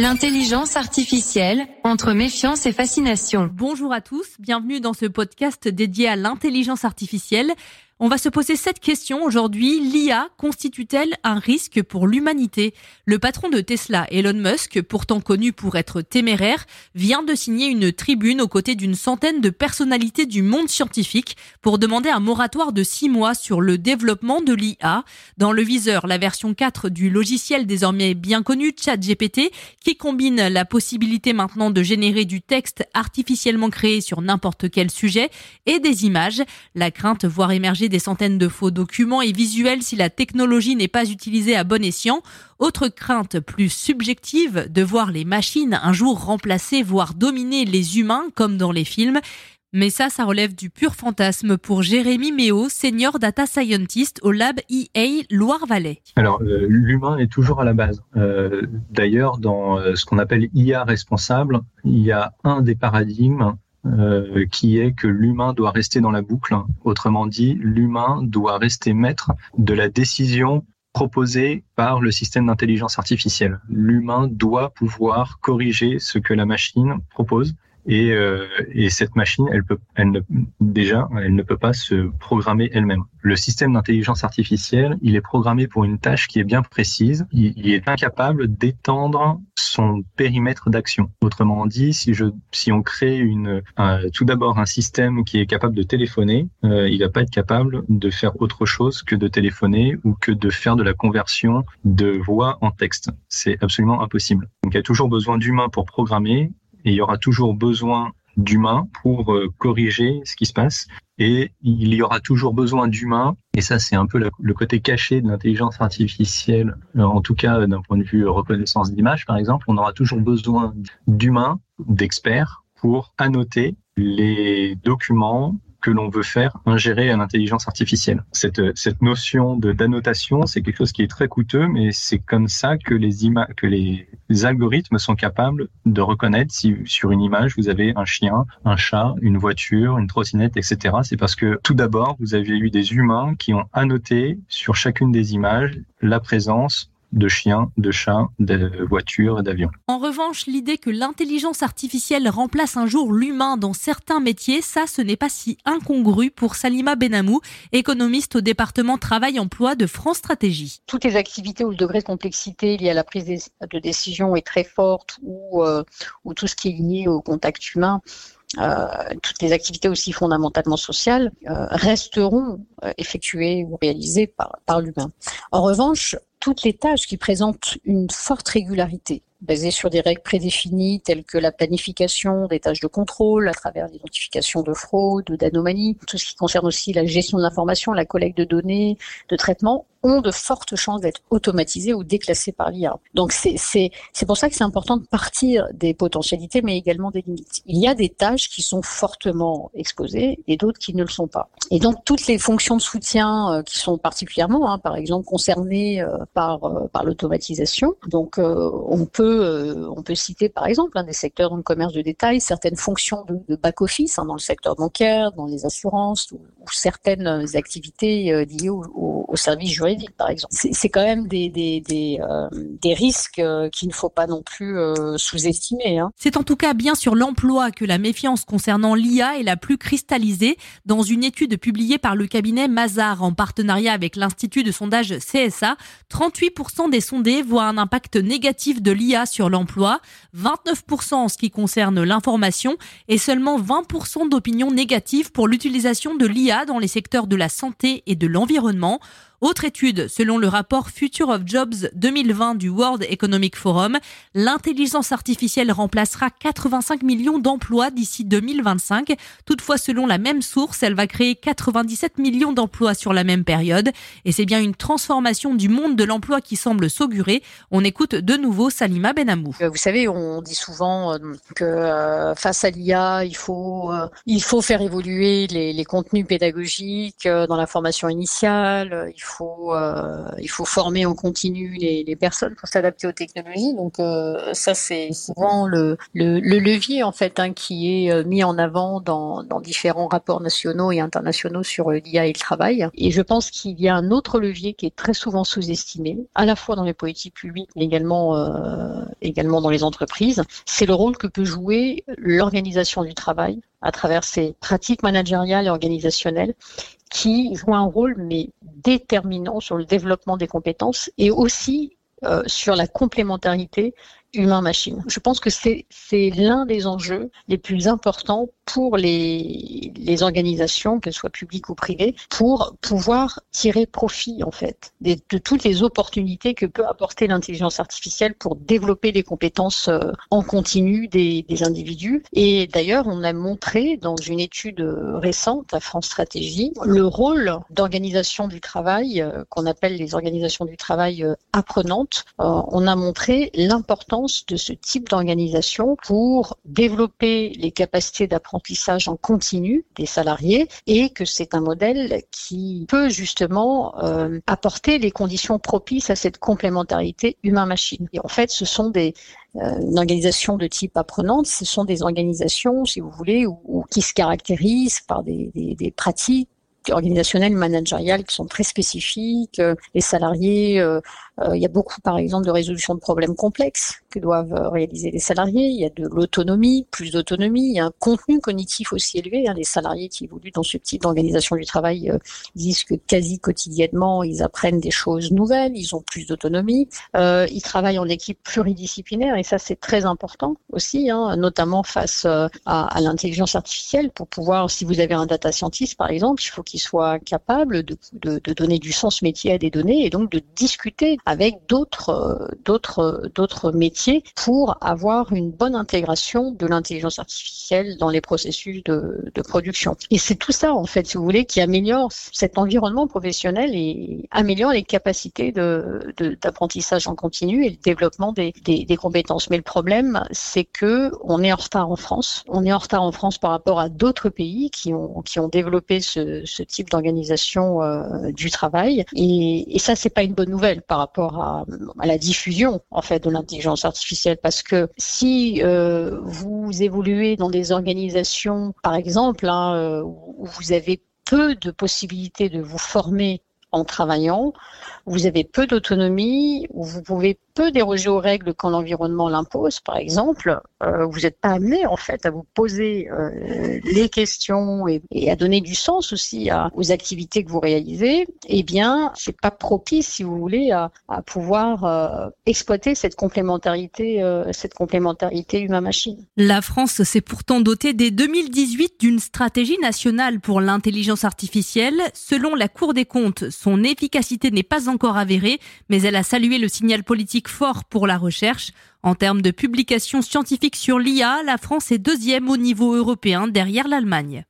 L'intelligence artificielle entre méfiance et fascination. Bonjour à tous, bienvenue dans ce podcast dédié à l'intelligence artificielle. On va se poser cette question aujourd'hui. L'IA constitue-t-elle un risque pour l'humanité? Le patron de Tesla, Elon Musk, pourtant connu pour être téméraire, vient de signer une tribune aux côtés d'une centaine de personnalités du monde scientifique pour demander un moratoire de six mois sur le développement de l'IA. Dans le viseur, la version 4 du logiciel désormais bien connu ChatGPT, qui combine la possibilité maintenant de générer du texte artificiellement créé sur n'importe quel sujet et des images. La crainte voire émerger des centaines de faux documents et visuels si la technologie n'est pas utilisée à bon escient. Autre crainte plus subjective de voir les machines un jour remplacer, voire dominer les humains comme dans les films. Mais ça, ça relève du pur fantasme pour Jérémy Méo, senior data scientist au lab EA Loire-Valais. Alors, euh, l'humain est toujours à la base. Euh, d'ailleurs, dans euh, ce qu'on appelle IA responsable, il y a un des paradigmes euh, qui est que l'humain doit rester dans la boucle. Autrement dit, l'humain doit rester maître de la décision proposée par le système d'intelligence artificielle. L'humain doit pouvoir corriger ce que la machine propose et, euh, et, cette machine, elle peut, elle ne, déjà, elle ne peut pas se programmer elle-même. Le système d'intelligence artificielle, il est programmé pour une tâche qui est bien précise. Il, est incapable d'étendre son périmètre d'action. Autrement dit, si je, si on crée une, tout d'abord un système qui est capable de téléphoner, euh, il va pas être capable de faire autre chose que de téléphoner ou que de faire de la conversion de voix en texte. C'est absolument impossible. Donc, il y a toujours besoin d'humains pour programmer il y aura toujours besoin d'humains pour euh, corriger ce qui se passe. Et il y aura toujours besoin d'humains, et ça c'est un peu le, côté caché de l'intelligence artificielle, euh, en tout cas d'un point de vue reconnaissance d'image par exemple, on aura toujours besoin d'humains, d'experts pour annoter les documents, que l'on veut faire ingérer à l'intelligence artificielle. Cette, cette notion de d'annotation, c'est quelque chose qui est très coûteux, mais c'est comme ça que les images, que les, algorithmes sont capables de reconnaître si sur une image vous avez un chien, un chat, une voiture, une trottinette, etc. C'est parce que tout d'abord vous avez eu des humains qui ont annoté sur chacune des images la présence de chiens, de chats, de voitures et d'avions. En revanche, l'idée que l'intelligence artificielle remplace un jour l'humain dans certains métiers, ça, ce n'est pas si incongru pour Salima Benamou, économiste au département travail-emploi de France Stratégie. Toutes les activités où le degré de complexité lié à la prise de décision est très forte ou, euh, ou tout ce qui est lié au contact humain, euh, toutes les activités aussi fondamentalement sociales euh, resteront effectuées ou réalisées par, par l'humain. En revanche, toutes les tâches qui présentent une forte régularité, basées sur des règles prédéfinies telles que la planification des tâches de contrôle à travers l'identification de fraude, d'anomalies, tout ce qui concerne aussi la gestion de l'information, la collecte de données, de traitement, ont de fortes chances d'être automatisés ou déclassés par l'IA. Donc c'est pour ça que c'est important de partir des potentialités, mais également des limites. Il y a des tâches qui sont fortement exposées et d'autres qui ne le sont pas. Et donc toutes les fonctions de soutien euh, qui sont particulièrement, hein, par exemple, concernées euh, par euh, par l'automatisation. Donc on peut on peut citer par exemple un des secteurs dans le commerce de détail certaines fonctions de, back office hein, dans le secteur bancaire, dans les assurances ou, certaines activités liées au, au, au service juridique par exemple. C'est quand même des, des, des, euh, des risques euh, qu'il ne faut pas non plus euh, sous-estimer. Hein. C'est en tout cas bien sur l'emploi que la méfiance concernant l'IA est la plus cristallisée. Dans une étude publiée par le cabinet Mazar en partenariat avec l'Institut de sondage CSA, 38% des sondés voient un impact négatif de l'IA sur l'emploi, 29% en ce qui concerne l'information et seulement 20% d'opinions négatives pour l'utilisation de l'IA dans les secteurs de la santé et de l'environnement. Autre étude, selon le rapport Future of Jobs 2020 du World Economic Forum, l'intelligence artificielle remplacera 85 millions d'emplois d'ici 2025. Toutefois, selon la même source, elle va créer 97 millions d'emplois sur la même période. Et c'est bien une transformation du monde de l'emploi qui semble s'augurer. On écoute de nouveau Salima Benamou. Euh, vous savez, on dit souvent euh, que euh, face à l'IA, il faut, il faut faire évoluer les, contenus pédagogiques dans la formation initiale. Euh, il faut former en continu les, les personnes pour s'adapter aux technologies. Donc euh, ça c'est souvent le, le, le, levier en fait hein, qui est euh, mis en avant dans, dans différents rapports nationaux et internationaux sur l'IA et le travail. Et je pense qu'il y a un autre levier qui est très souvent sous-estimé, à la fois dans les politiques publiques, mais également euh, également dans les entreprises. C'est le rôle que peut jouer l'organisation du travail à travers ses pratiques managériales et organisationnelles qui jouent un rôle mais déterminant sur le développement des compétences et aussi euh, sur la complémentarité humain-machine. Je pense que c'est l'un des enjeux les plus importants pour les, organisations, qu'elles soient publiques ou privées, pour pouvoir tirer profit en fait de, toutes les opportunités que peut apporter l'intelligence artificielle pour développer les compétences euh, en continu des, des individus. Et d'ailleurs, on a montré dans une étude récente à France Stratégie le rôle d'organisation du travail euh, qu'on appelle les organisations du travail apprenantes. On a montré l'importance de ce type d'organisation pour développer les capacités d'apprentissage en continu des salariés et que c'est un modèle qui peut justement euh, apporter les conditions propices à cette complémentarité humain-machine. Et en fait, ce sont des euh, une organisation de type apprenante, ce sont des organisations, si vous voulez, où, qui se caractérisent par des, des, des pratiques organisationnelles, managériales qui sont très spécifiques. Euh, les salariés, euh, il y a beaucoup, par exemple, de résolution de problèmes complexes que doivent réaliser les salariés. Il y a de l'autonomie, plus d'autonomie. Il y a un contenu cognitif aussi élevé. Hein. Les salariés qui évoluent dans ce type d'organisation du travail disent que quasi quotidiennement, ils apprennent des choses nouvelles. Ils ont plus d'autonomie. ils travaillent en équipe pluridisciplinaire et ça, c'est très important aussi, hein, notamment face à, l'intelligence artificielle pour pouvoir, si vous avez un data scientist, par exemple, il faut qu'il soit capable de, donner du sens métier à des données et donc de discuter avec d'autres d'autres d'autres métiers pour avoir une bonne intégration de l'intelligence artificielle dans les processus de, de production. Et c'est tout ça en fait, si vous voulez, qui améliore cet environnement professionnel et améliore les capacités de d'apprentissage en continu et le développement des, des, des compétences. Mais le problème, c'est que on est en retard en France. On est en retard en France par rapport à d'autres pays qui ont qui ont développé ce, ce type d'organisation euh, du travail. Et, et ça, c'est pas une bonne nouvelle par rapport à, la diffusion en fait de l'intelligence artificielle, parce que si euh, vous évoluez dans des organisations, par exemple, hein, euh, où vous avez peu de possibilités de vous former en travaillant, vous avez peu d'autonomie, vous pouvez peu déroger aux règles quand l'environnement l'impose, par exemple, euh, vous n'êtes pas amené en fait à vous poser euh, les questions et, à donner du sens aussi aux activités que vous réalisez, eh bien, c'est pas propice, si vous voulez, à, pouvoir euh, exploiter cette complémentarité, cette complémentarité humain-machine. La France s'est pourtant dotée dès 2018 d'une stratégie nationale pour l'intelligence artificielle. Selon la Cour des comptes, son efficacité n'est pas encore avérée, mais elle a salué le signal politique fort pour la recherche. En termes de publications scientifiques sur l'IA, la France est deuxième au niveau européen derrière l'Allemagne.